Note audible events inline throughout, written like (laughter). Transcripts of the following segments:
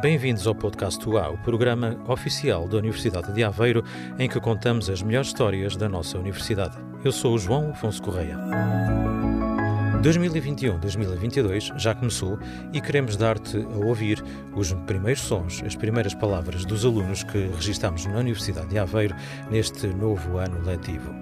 Bem-vindos ao Podcast UA, o programa oficial da Universidade de Aveiro, em que contamos as melhores histórias da nossa universidade. Eu sou o João Afonso Correia. 2021-2022 já começou e queremos dar-te a ouvir os primeiros sons, as primeiras palavras dos alunos que registamos na Universidade de Aveiro neste novo ano letivo.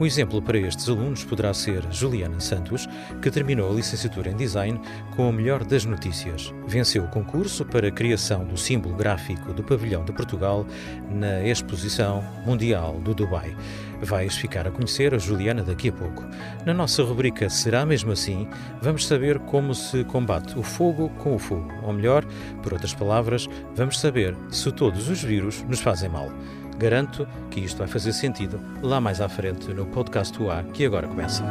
Um exemplo para estes alunos poderá ser Juliana Santos, que terminou a licenciatura em Design com o melhor das notícias. Venceu o concurso para a criação do símbolo gráfico do Pavilhão de Portugal na Exposição Mundial do Dubai. Vais ficar a conhecer a Juliana daqui a pouco. Na nossa rubrica Será Mesmo Assim, vamos saber como se combate o fogo com o fogo. Ou melhor, por outras palavras, vamos saber se todos os vírus nos fazem mal. Garanto que isto vai fazer sentido lá mais à frente no podcast UA que agora começa.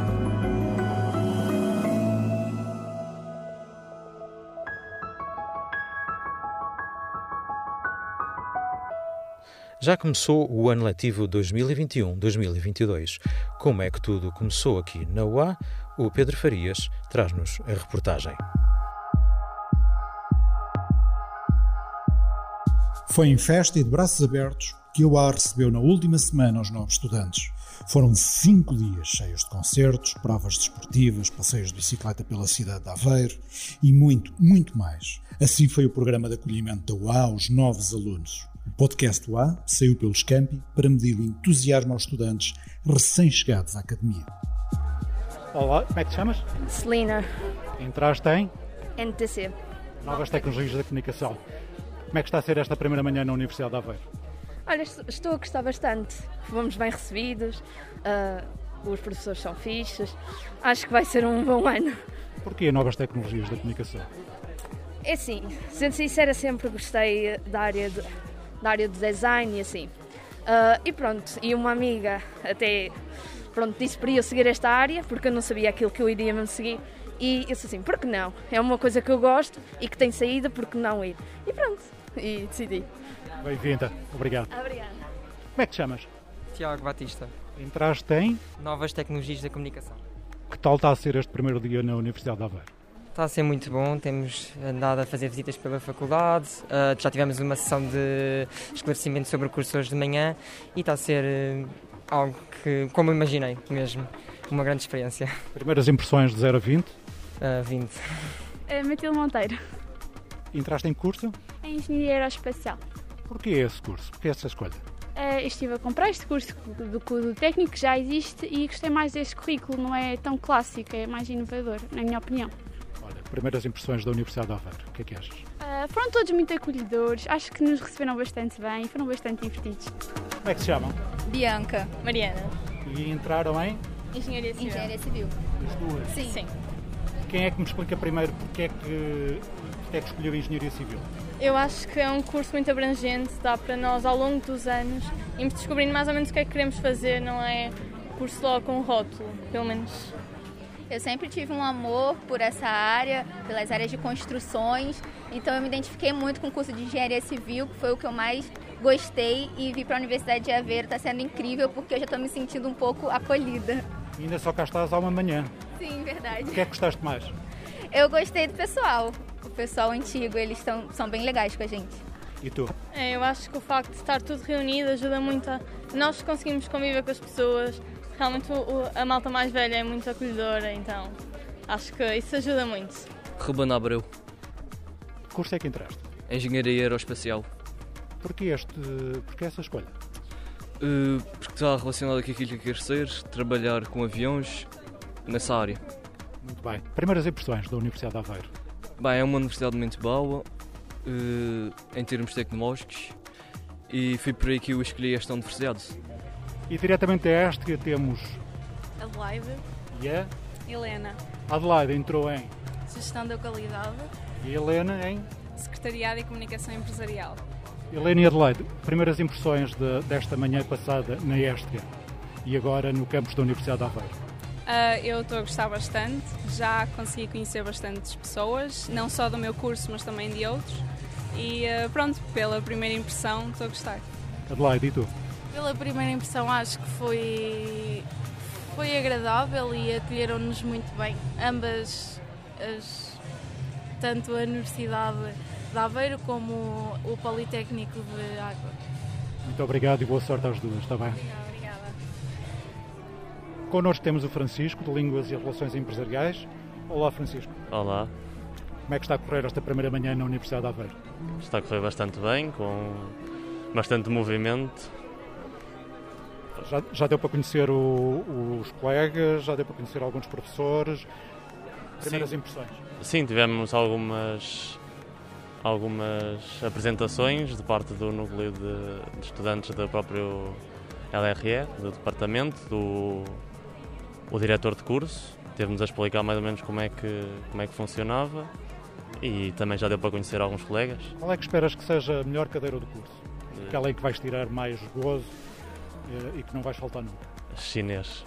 Já começou o ano letivo 2021-2022. Como é que tudo começou aqui na UA? O Pedro Farias traz-nos a reportagem. Foi em festa e de braços abertos que a UA recebeu na última semana os novos estudantes. Foram cinco dias cheios de concertos, provas desportivas, passeios de bicicleta pela cidade de Aveiro e muito, muito mais. Assim foi o programa de acolhimento da UA aos novos alunos. O podcast UA saiu pelos campi para medir o entusiasmo aos estudantes recém-chegados à academia. Olá, como é que te chamas? Celina, Entraste em NTC. Novas Tecnologias da Comunicação. Como é que está a ser esta primeira manhã na Universidade de Aveiro? Olha, est- estou a gostar bastante. Fomos bem recebidos, ah, os professores são fixes. Acho que vai ser um bom ano. Porquê Novas Tecnologias da Comunicação? É assim, sendo sincera, sempre gostei da área de, da área de design e assim. Ah, e pronto, e uma amiga até pronto, disse para eu seguir esta área, porque eu não sabia aquilo que eu iria mesmo seguir. E eu disse assim, por que não? É uma coisa que eu gosto e que tem saída, por que não ir? E pronto, e decidi. Bem-vinda, obrigado. Obrigada. Como é que te chamas? Tiago Batista, Entraste em. Novas Tecnologias da Comunicação. Que tal está a ser este primeiro dia na Universidade de Aveiro? Está a ser muito bom, temos andado a fazer visitas pela faculdade, ah, já tivemos uma sessão de esclarecimento sobre o curso hoje de manhã e está a ser eh, algo que, como imaginei mesmo, uma grande experiência. Primeiras impressões de 0 a 20. Ah, 20. É Matilde Monteiro, Entraste em curso? em Engenharia Aeroespacial. Porquê esse curso? Porquê essa escolha? Eu estive a comprar este curso do, do técnico que já existe e gostei mais deste currículo, não é tão clássico, é mais inovador, na minha opinião. Olha, primeiras impressões da Universidade de Aveiro. O que é que achas? Eh, foram todos muito acolhedores, acho que nos receberam bastante bem foram bastante divertidos. Como é que se chamam? Bianca, Mariana, E entraram em. Engenharia Civil. engenharia civil. As duas. Sim. Sim. Quem é que me explica primeiro porque é que, porque é que escolheu Engenharia Civil? Eu acho que é um curso muito abrangente, dá para nós ao longo dos anos irmos descobrindo mais ou menos o que é que queremos fazer, não é curso logo com rótulo, pelo menos. Eu sempre tive um amor por essa área, pelas áreas de construções, então eu me identifiquei muito com o curso de engenharia civil, que foi o que eu mais gostei e vi para a Universidade de Aveiro. Está sendo incrível porque eu já estou me sentindo um pouco acolhida. E ainda só cá estás há uma manhã. Sim, verdade. O que é que gostaste mais? Eu gostei do pessoal, o pessoal antigo, eles tão, são bem legais com a gente. E tu? É, eu acho que o facto de estar tudo reunido ajuda muito a nós conseguimos conviver com as pessoas. Realmente o- o- a malta mais velha é muito acolhedora, então acho que isso ajuda muito. Ruben Abreu, Que curso é que entraste? Engenharia Aeroespacial. Porquê, este, porquê essa escolha? Uh, porque está relacionado com aquilo que quero ser, trabalhar com aviões nessa área. Muito bem. Primeiras impressões da Universidade de Aveiro. Bem, é uma universidade muito boa uh, em termos tecnológicos e foi por aí que eu escolhi esta universidade. E diretamente a esta temos Adelaide, e a Helena, Adelaide entrou em Gestão da Qualidade, e Helena em Secretariado e Comunicação Empresarial. Helena e Adelaide. Primeiras impressões de- desta manhã passada na Estia e agora no campus da Universidade de Aveiro. Ah, eu estou a gostar bastante, já consegui conhecer bastantes pessoas, não só do meu curso, mas também de outros. E ah, pronto, pela primeira impressão, estou a gostar. Adelaide, e tu? Pela primeira impressão, acho que foi, foi agradável e acolheram-nos muito bem. Ambas, as, tanto a universidade de Aveiro como o Politécnico de Água. Muito obrigado e boa sorte às duas, está bem? Obrigada. Connosco temos o Francisco, de Línguas e Relações Empresariais. Olá, Francisco. Olá. Como é que está a correr esta primeira manhã na Universidade de Aveiro? Está a correr bastante bem, com bastante movimento. Já, já deu para conhecer o, os colegas, já deu para conhecer alguns professores. Primeiras Sim. impressões? Sim, tivemos algumas algumas apresentações de parte do núcleo de, de estudantes do próprio LRE, do departamento, do o diretor de curso, teve-nos a explicar mais ou menos como é que como é que funcionava e também já deu para conhecer alguns colegas. Qual é que esperas que seja a melhor cadeira do curso? Aquela em que vais tirar mais gozo eh, e que não vais faltar nunca? Chinês.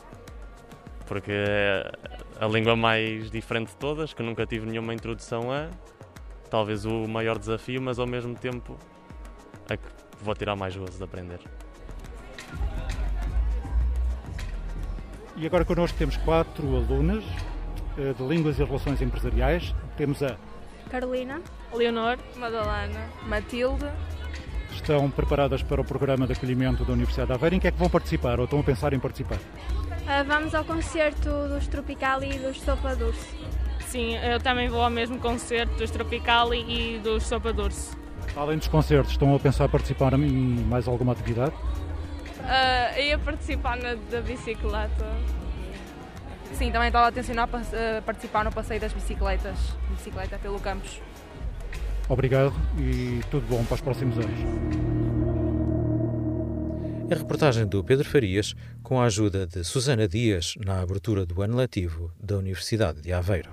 Porque é a língua mais diferente de todas, que nunca tive nenhuma introdução a. Talvez o maior desafio, mas ao mesmo tempo a que vou tirar mais gozo de aprender. E agora connosco temos quatro alunas eh, de Línguas e Relações Empresariais. Temos a Carolina, Leonor, Madalena, Matilde. Estão preparadas para o programa de acolhimento da Universidade de Aveiro. Em que é que vão participar ou estão a pensar em participar? Uh, vamos ao concerto dos Tropicali e dos Sopa Dulce. Sim, eu também vou ao mesmo concerto dos Tropicali e dos Sopa Dulce. Além dos concertos, estão a pensar participar em mais alguma atividade? Uh, ia participar na da bicicleta. Sim, também estava a tencionar a participar no passeio das bicicletas, bicicleta pelo campus. Obrigado e tudo bom para os próximos anos. A reportagem do Pedro Farias, com a ajuda de Susana Dias, na abertura do ano letivo da Universidade de Aveiro.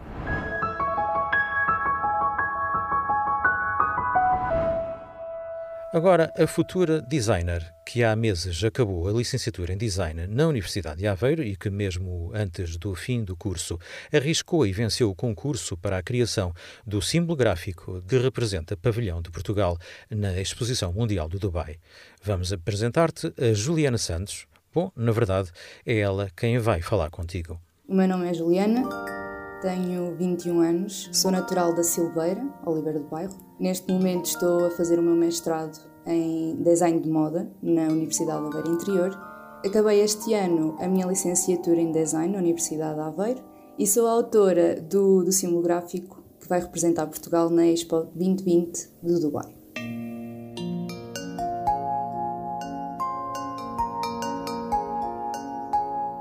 Agora, a futura designer, que há meses acabou a licenciatura em design na Universidade de Aveiro e que, mesmo antes do fim do curso, arriscou e venceu o concurso para a criação do símbolo gráfico que representa Pavilhão de Portugal na Exposição Mundial do Dubai. Vamos apresentar-te a Juliana Santos. Bom, na verdade, é ela quem vai falar contigo. O meu nome é Juliana, tenho 21 anos, sou natural da Silveira, Oliveira do Bairro. Neste momento estou a fazer o meu mestrado em Design de Moda na Universidade de Aveiro Interior. Acabei este ano a minha licenciatura em Design na Universidade de Aveiro e sou autora do, do símbolo gráfico que vai representar Portugal na Expo 2020 do Dubai.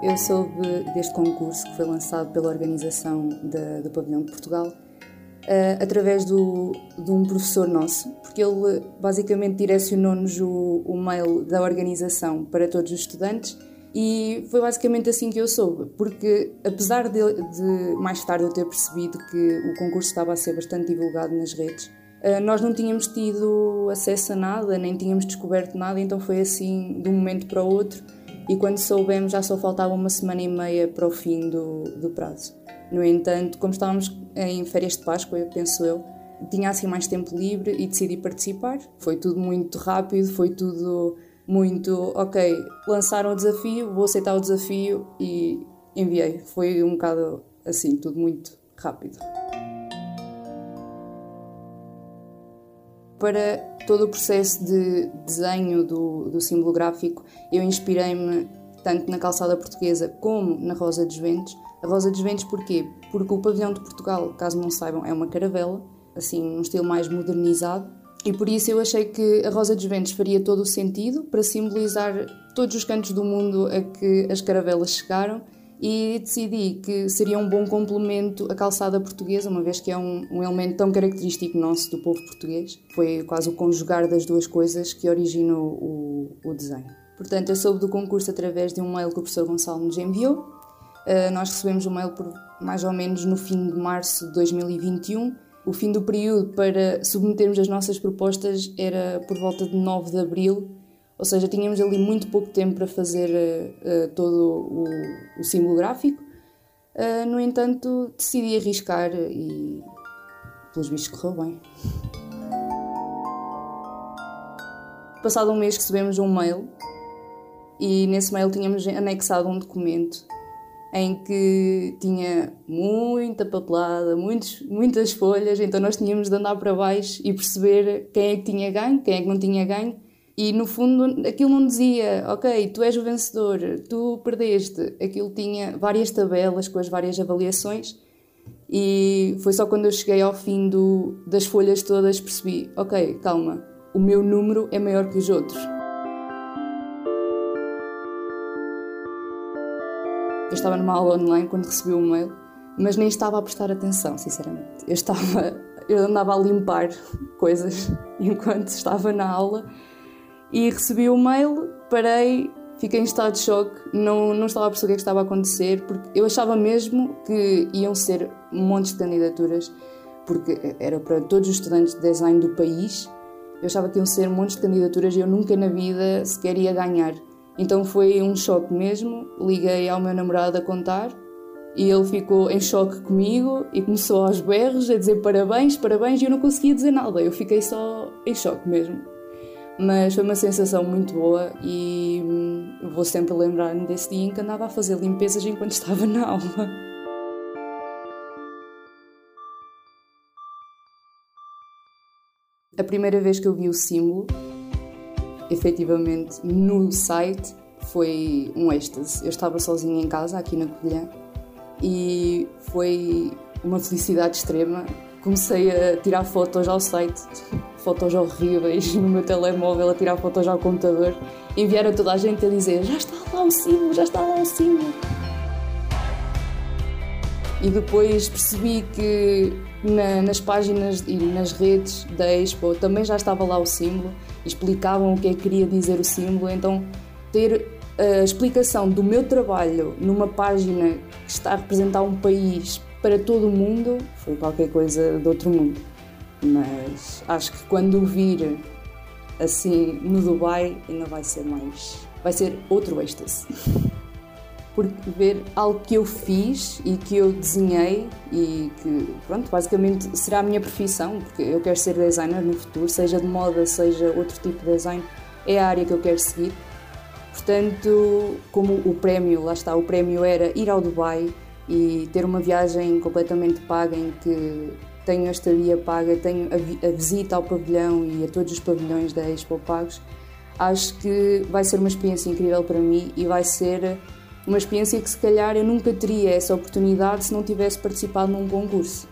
Eu soube deste concurso que foi lançado pela organização da, do Pavilhão de Portugal uh, através do, de um professor nosso, porque ele basicamente direcionou-nos o, o mail da organização para todos os estudantes e foi basicamente assim que eu soube, porque apesar de, de mais tarde eu ter percebido que o concurso estava a ser bastante divulgado nas redes, uh, nós não tínhamos tido acesso a nada, nem tínhamos descoberto nada, então foi assim de um momento para o outro e quando soubemos já só faltava uma semana e meia para o fim do, do prazo. No entanto, como estávamos em férias de Páscoa, eu penso eu, tinha assim mais tempo livre e decidi participar. Foi tudo muito rápido, foi tudo muito, ok, lançaram o desafio, vou aceitar o desafio e enviei. Foi um bocado assim, tudo muito rápido. Para todo o processo de desenho do, do símbolo gráfico, eu inspirei-me tanto na calçada portuguesa como na Rosa dos Ventos. A Rosa dos Ventos porquê? Porque o pavilhão de Portugal, caso não saibam, é uma caravela, assim, num estilo mais modernizado, e por isso eu achei que a Rosa dos Ventos faria todo o sentido para simbolizar todos os cantos do mundo a que as caravelas chegaram e decidi que seria um bom complemento a calçada portuguesa, uma vez que é um, um, elemento tão característico nosso do povo português. Foi quase o conjugar das duas coisas que originou o, o desenho. Portanto, eu soube do concurso através de um mail que o professor Gonçalo nos enviou. Uh, nós recebemos o mail por mais ou menos no fim de março de 2021. O fim do período para submetermos as nossas propostas era por volta de 9 de abril ou seja, tínhamos ali muito pouco tempo para fazer uh, todo o, o, símbolo gráfico. Uh, no entanto, decidi arriscar e, pelos vistos, correu bem. Passado um mês recebemos um mail e nesse mail tínhamos anexado um documento em que tinha muita papelada, muitos, muitas folhas, então nós tínhamos de andar para baixo e perceber quem é que tinha ganho, quem é que não tinha ganho. E no fundo aquilo não dizia, ok, tu és o vencedor, tu perdeste. Aquilo tinha várias tabelas com as várias avaliações e foi só quando eu cheguei ao fim do, das folhas todas percebi, ok, calma, o meu número é maior que os outros. Eu estava numa aula online quando recebi o um mail, mas nem estava a prestar atenção, sinceramente. Eu estava, eu andava a limpar coisas (laughs) enquanto estava na aula e recebi o mail, parei, fiquei em estado de choque, não, não estava a perceber o que, é estava a acontecer, porque eu achava mesmo que iam ser montes de candidaturas, porque era para todos os estudantes de design do país. Eu achava que iam ser montes de candidaturas e eu nunca na vida sequer ia ganhar. Então foi um choque mesmo. Liguei ao meu namorado a contar e ele ficou em choque comigo e começou aos berros a dizer parabéns, parabéns e eu não conseguia dizer nada. Eu fiquei só em choque mesmo. Mas foi uma sensação muito boa e hum, vou sempre lembrar-me desse dia em que andava a fazer limpezas enquanto (laughs) estava na aula. A primeira vez que eu vi o símbolo efetivamente no site foi um êxtase. Eu estava sozinha em casa, aqui na Covilhã, e foi uma felicidade extrema. Comecei a tirar fotos ao site, fotos horríveis no meu telemóvel, a tirar fotos ao computador, enviar a toda a gente a dizer: Já está lá o símbolo, já está lá o símbolo. E depois percebi que na, nas páginas e nas redes da Expo também já estava lá o símbolo, explicavam o que é que queria dizer o símbolo, então ter a explicação do meu trabalho numa página que está a representar um país para todo o mundo foi qualquer coisa de outro mundo. Mas acho que quando vir assim no Dubai ainda vai ser mais. vai ser outro êxtase. (laughs) porque ver algo que eu fiz e que eu desenhei e que, pronto, basicamente será a minha profissão, porque eu quero ser designer no futuro, seja de moda, seja outro tipo de design, é a área que eu quero seguir. Portanto, como o prémio, lá está, o prémio era ir ao Dubai e ter uma viagem completamente paga em que tenho a estadia paga, tenho a, visita ao pavilhão e a todos os pavilhões da Expo pagos, acho que vai ser uma experiência incrível para mim e vai ser uma experiência que se calhar eu nunca teria essa oportunidade se não tivesse participado num concurso.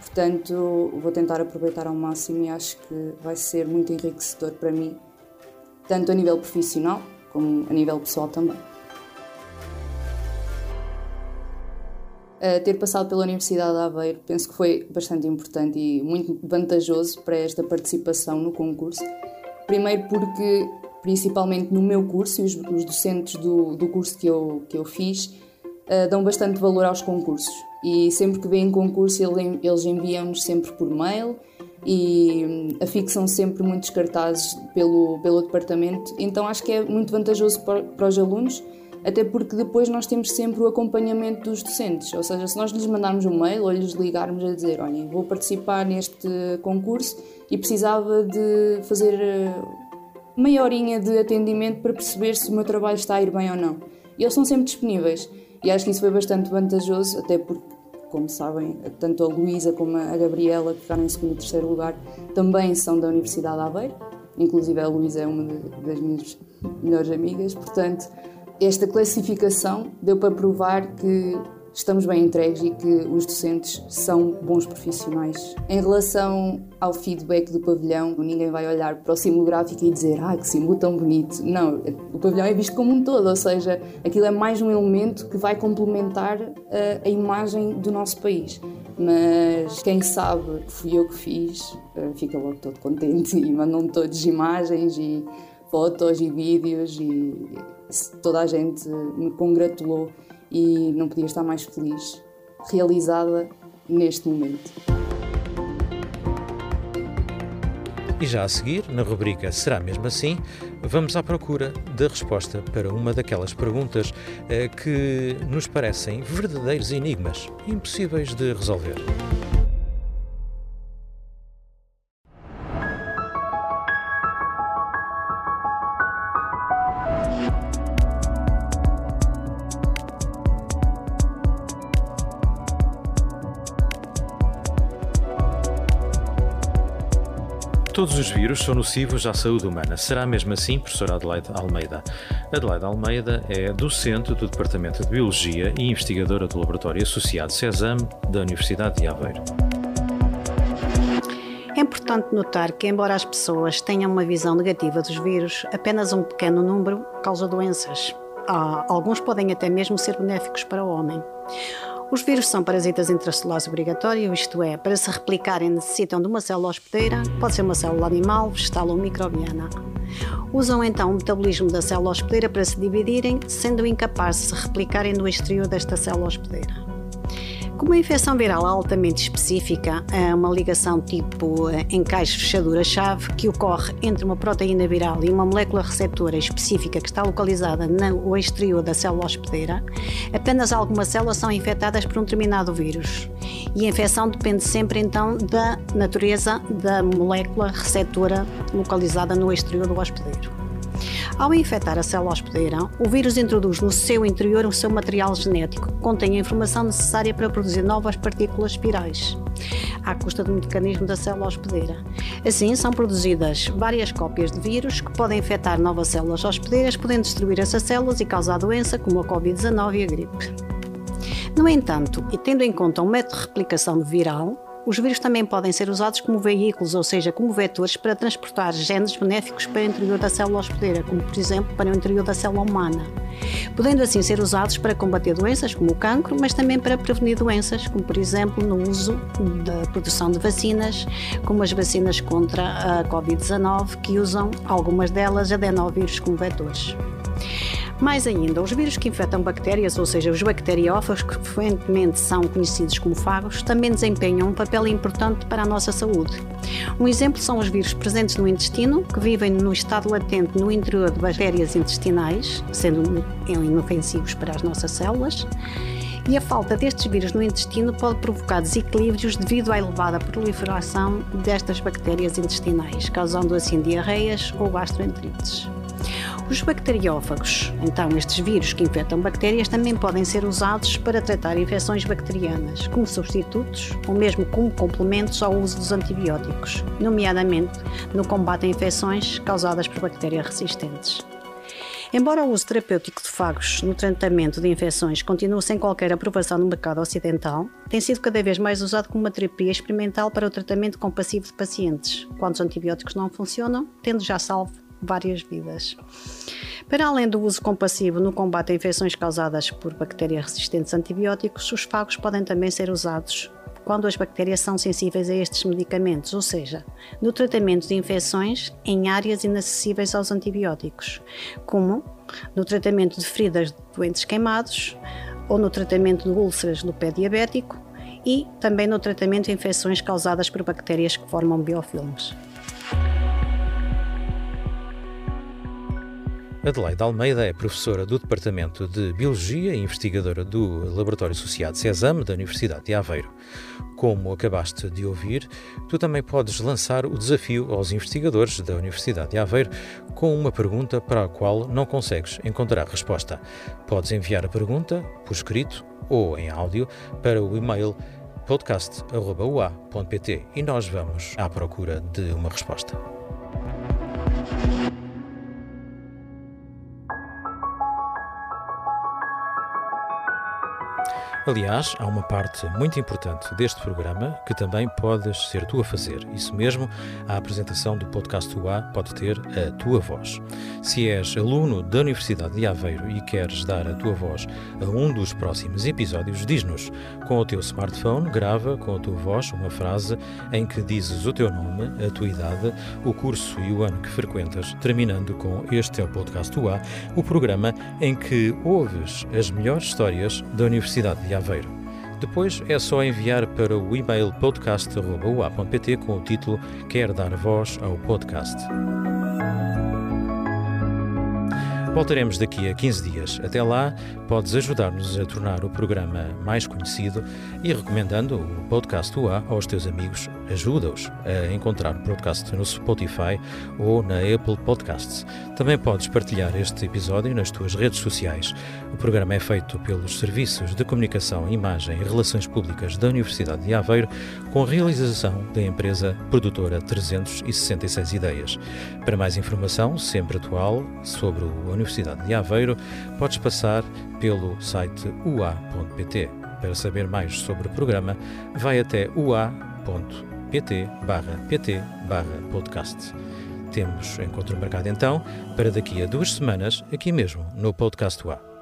Portanto, vou tentar aproveitar ao máximo e acho que vai ser muito enriquecedor para mim, tanto a nível profissional como a nível pessoal também. Ter passado pela Universidade de Aveiro penso que foi bastante importante e muito vantajoso para esta participação no concurso. Primeiro porque principalmente no meu curso, e os, os docentes do, do curso que eu, que eu fiz uh, dão bastante valor aos concursos. E sempre que vêm concurso, eles enviam-nos sempre por mail e hum, afixam sempre muitos cartazes pelo, pelo departamento. Então acho que é muito vantajoso para, para os alunos, até porque depois nós temos sempre o acompanhamento dos docentes. Ou seja, se nós lhes mandarmos um mail ou lhes ligarmos a dizer: Olha, vou participar neste concurso e precisava de fazer eh, meia horinha de atendimento para perceber se o meu trabalho está a ir bem ou não. E eles são sempre disponíveis. E acho que isso foi bastante vantajoso, até porque, como sabem, tanto a Luísa como a Gabriela, que ficaram em segundo e terceiro lugar, também são da Universidade de Aveiro. Inclusive a Luísa é uma das minhas melhores amigas. Portanto, esta classificação deu para provar que estamos bem entregues e que os docentes são bons profissionais. Em relação ao feedback do pavilhão, ninguém vai olhar para o símbolo gráfico e dizer ah, que símbolo tão bonito. Não, o pavilhão é visto como um todo, ou seja, aquilo é mais um elemento que vai complementar a, a imagem do nosso país. Mas quem sabe fui eu que fiz, eh, fica logo todo contente (laughs) e mandam-me todas imagens e fotos e vídeos e toda a gente me congratulou e não podia estar mais feliz, realizada neste momento. E já a seguir, na rubrica Será mesmo assim? Vamos à procura da resposta para uma daquelas perguntas eh, que nos parecem verdadeiros enigmas, impossíveis de resolver. Todos os vírus são nocivos à saúde humana. Será mesmo assim, professora Adelaide Almeida? Adelaide Almeida é docente do Departamento de Biologia e investigadora do Laboratório Associado CESAM da Universidade de Aveiro. É importante notar que, embora as pessoas tenham uma visão negativa dos vírus, apenas um pequeno número causa doenças. Ah, alguns podem até mesmo ser benéficos para o homem. Os vírus são parasitas intracelulares obrigatórios, isto é, para se replicarem necessitam de uma célula hospedeira, pode ser uma célula animal, vegetal ou microbiana. Usam então o metabolismo da célula hospedeira para se dividirem, sendo incapazes de se replicarem no exterior desta célula hospedeira. Como a infecção viral altamente específica, é uma ligação tipo eh, encaixe-fechadura-chave que ocorre entre uma proteína viral e uma molécula receptora específica que está localizada no exterior da célula hospedeira, apenas algumas células são infectadas por um determinado vírus. E a infecção depende sempre então da natureza da molécula receptora localizada no exterior do hospedeiro. Ao infectar a célula hospedeira, o vírus introduz no seu interior o seu material genético, que contém a informação necessária para produzir novas partículas virais, à custa do mecanismo da célula hospedeira. Assim, são produzidas várias cópias de vírus que podem infectar novas células hospedeiras, podendo destruir essas células e causar doença como a Covid-19 e a gripe. No entanto, e tendo em conta um método de replicação viral, os vírus também podem ser usados como veículos, ou seja, como vetores para transportar genes benéficos para o interior da célula hospedeira, como por exemplo para o interior da célula humana, podendo assim ser usados para combater doenças como o cancro, mas também para prevenir doenças, como por exemplo no uso da produção de vacinas, como as vacinas contra a Covid-19, que usam algumas delas adenovírus como vetores. Mais ainda, os vírus que infectam bactérias, ou seja, os bacteriófagos, que frequentemente são conhecidos como fagos, também desempenham um papel importante para a nossa saúde. Um exemplo são os vírus presentes no intestino, que vivem no estado latente no interior de bactérias intestinais, sendo inofensivos para as nossas células. E a falta destes vírus no intestino pode provocar desequilíbrios devido à elevada proliferação destas bactérias intestinais, causando assim diarreias ou gastroenterites. Os bacteriófagos, então estes vírus que infectam bactérias, também podem ser usados para tratar infecções bacterianas, como substitutos ou mesmo como complementos ao uso dos antibióticos, nomeadamente no combate a infecções causadas por bactérias resistentes. Embora o uso terapêutico de fagos no tratamento de infecções continue sem qualquer aprovação no mercado ocidental, tem sido cada vez mais usado como uma terapia experimental para o tratamento compassivo de pacientes, quando os antibióticos não funcionam, tendo já salvo várias vidas. Para além do uso compassivo no combate a infecções causadas por bactérias resistentes a antibióticos, os fagos podem também ser usados quando as bactérias são sensíveis a estes medicamentos, ou seja, no tratamento de infecções em áreas inacessíveis aos antibióticos, como no tratamento de feridas de doentes queimados ou no tratamento de úlceras do pé diabético e também no tratamento de infecções causadas por bactérias que formam biofilmes. Adelaide Almeida é professora do Departamento de Biologia e investigadora do Laboratório Associado CESAM da Universidade de Aveiro. Como acabaste de ouvir, tu também podes lançar o desafio aos investigadores da Universidade de Aveiro com uma pergunta para a qual não consegues encontrar resposta. Podes enviar a pergunta por escrito ou em áudio para o e-mail podcast.ua.pt e nós vamos à procura de uma resposta. Aliás, há uma parte muito importante deste programa que também podes ser tu a fazer. Isso mesmo, a apresentação do podcast UA pode ter a tua voz. Se és aluno da Universidade de Aveiro e queres dar a tua voz a um dos próximos episódios, diz-nos. Com o teu smartphone, grava com a tua voz uma frase em que dizes o teu nome, a tua idade, o curso e o ano que frequentas, terminando com Este é o Podcast UA, o programa em que ouves as melhores histórias da Universidade de Aveiro. Depois é só enviar para o e-mail podcast.ua.pt com o título Quer dar voz ao podcast. Voltaremos daqui a 15 dias. Até lá, podes ajudar-nos a tornar o programa mais conhecido e recomendando o podcast UA aos teus amigos, ajuda-os a encontrar o podcast no Spotify ou na Apple Podcasts. Também podes partilhar este episódio nas tuas redes sociais. O programa é feito pelos Serviços de Comunicação, Imagem e Relações Públicas da Universidade de Aveiro, com a realização da empresa produtora 366 Ideias. Para mais informação, sempre atual, sobre a Universidade de Aveiro, podes passar pelo site ua.pt. Para saber mais sobre o programa, vai até ua.pt pt podcast. Temos encontro marcado então para daqui a duas semanas, aqui mesmo no Podcast UA.